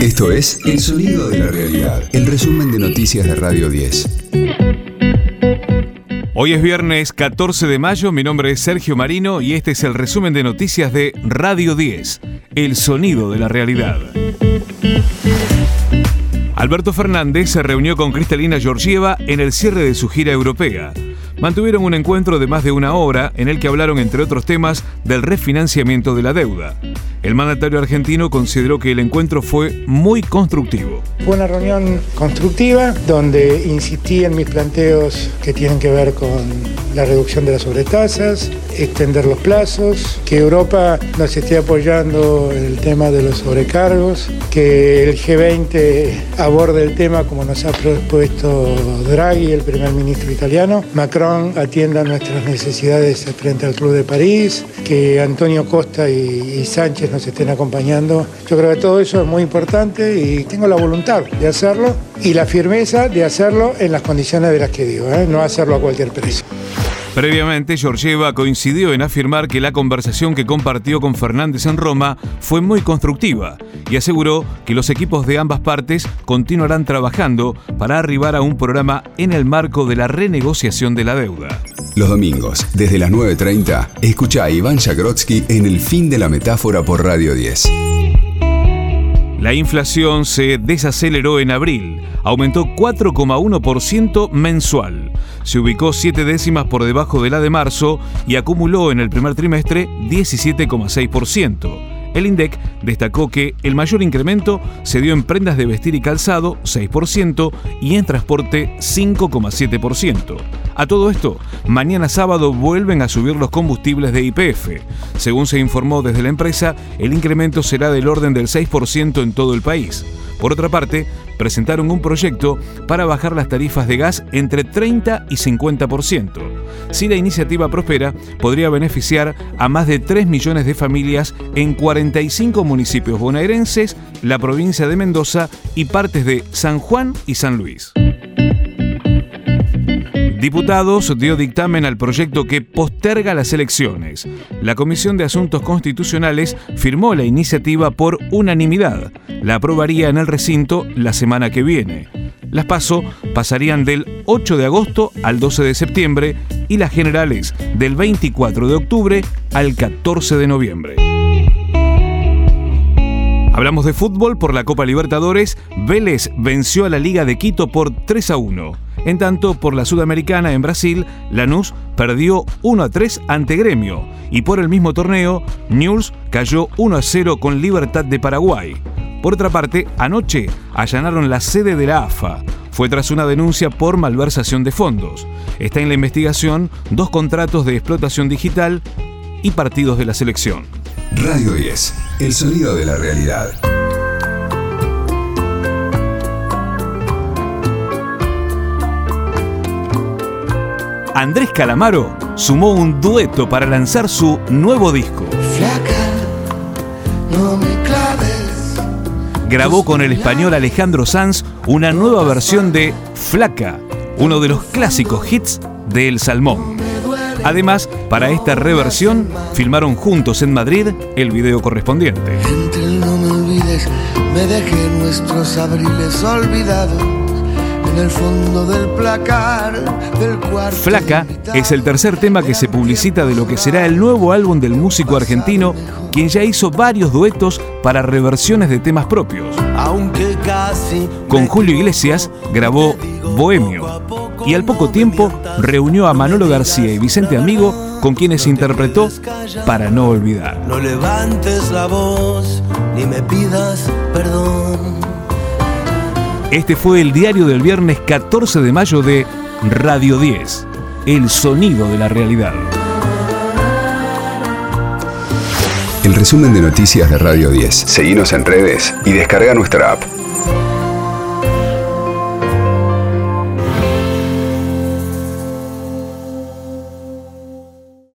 Esto es El Sonido de la Realidad, el resumen de noticias de Radio 10. Hoy es viernes 14 de mayo, mi nombre es Sergio Marino y este es el resumen de noticias de Radio 10, El Sonido de la Realidad. Alberto Fernández se reunió con Cristalina Georgieva en el cierre de su gira europea mantuvieron un encuentro de más de una hora en el que hablaron, entre otros temas, del refinanciamiento de la deuda. El mandatario argentino consideró que el encuentro fue muy constructivo. Fue una reunión constructiva donde insistí en mis planteos que tienen que ver con la reducción de las sobretasas, extender los plazos, que Europa nos esté apoyando en el tema de los sobrecargos, que el G20 aborde el tema como nos ha propuesto Draghi, el primer ministro italiano, Macron atienda nuestras necesidades frente al Club de París, que Antonio Costa y, Sánchez nos estén acompañando. Yo creo que todo eso es muy importante y tengo la voluntad de hacerlo y la firmeza de hacerlo en las condiciones de las que digo, ¿eh? no hacerlo a cualquier precio. Previamente, Georgieva coincidió en afirmar que la conversación que compartió con Fernández en Roma fue muy constructiva y aseguró que los equipos de ambas partes continuarán trabajando para arribar a un programa en el marco de la renegociación de la deuda. Los domingos, desde las 9.30, escucha a Iván Jagrotsky en El fin de la metáfora por Radio 10. La inflación se desaceleró en abril, aumentó 4,1% mensual. Se ubicó siete décimas por debajo de la de marzo y acumuló en el primer trimestre 17,6%. El INDEC destacó que el mayor incremento se dio en prendas de vestir y calzado, 6%, y en transporte, 5,7%. A todo esto, mañana sábado vuelven a subir los combustibles de IPF. Según se informó desde la empresa, el incremento será del orden del 6% en todo el país. Por otra parte, presentaron un proyecto para bajar las tarifas de gas entre 30 y 50%. Si la iniciativa prospera, podría beneficiar a más de 3 millones de familias en 45 municipios bonaerenses, la provincia de Mendoza y partes de San Juan y San Luis. Diputados dio dictamen al proyecto que posterga las elecciones. La Comisión de Asuntos Constitucionales firmó la iniciativa por unanimidad. La aprobaría en el recinto la semana que viene. Las PASO pasarían del 8 de agosto al 12 de septiembre y las generales del 24 de octubre al 14 de noviembre. Hablamos de fútbol por la Copa Libertadores. Vélez venció a la Liga de Quito por 3 a 1. En tanto, por la Sudamericana en Brasil, Lanús perdió 1 a 3 ante Gremio y por el mismo torneo, News cayó 1 a 0 con Libertad de Paraguay. Por otra parte, anoche allanaron la sede de la AFA. Fue tras una denuncia por malversación de fondos. Está en la investigación dos contratos de explotación digital y partidos de la selección. Radio 10, el sonido de la realidad. Andrés Calamaro sumó un dueto para lanzar su nuevo disco. Grabó con el español Alejandro Sanz una nueva versión de Flaca, uno de los clásicos hits de El Salmón. Además, para esta reversión, filmaron juntos en Madrid el video correspondiente. no me olvides, me dejé nuestros abriles olvidados en el fondo del placar del Flaca es el tercer tema que se publicita de lo que será el nuevo álbum del músico argentino, quien ya hizo varios duetos para reversiones de temas propios. Con Julio Iglesias grabó Bohemio y al poco tiempo reunió a Manolo García y Vicente Amigo con quienes interpretó Para no olvidar. No levantes la voz ni me pidas perdón. Este fue el diario del viernes 14 de mayo de Radio 10, el sonido de la realidad. El resumen de noticias de Radio 10. Seguimos en redes y descarga nuestra app.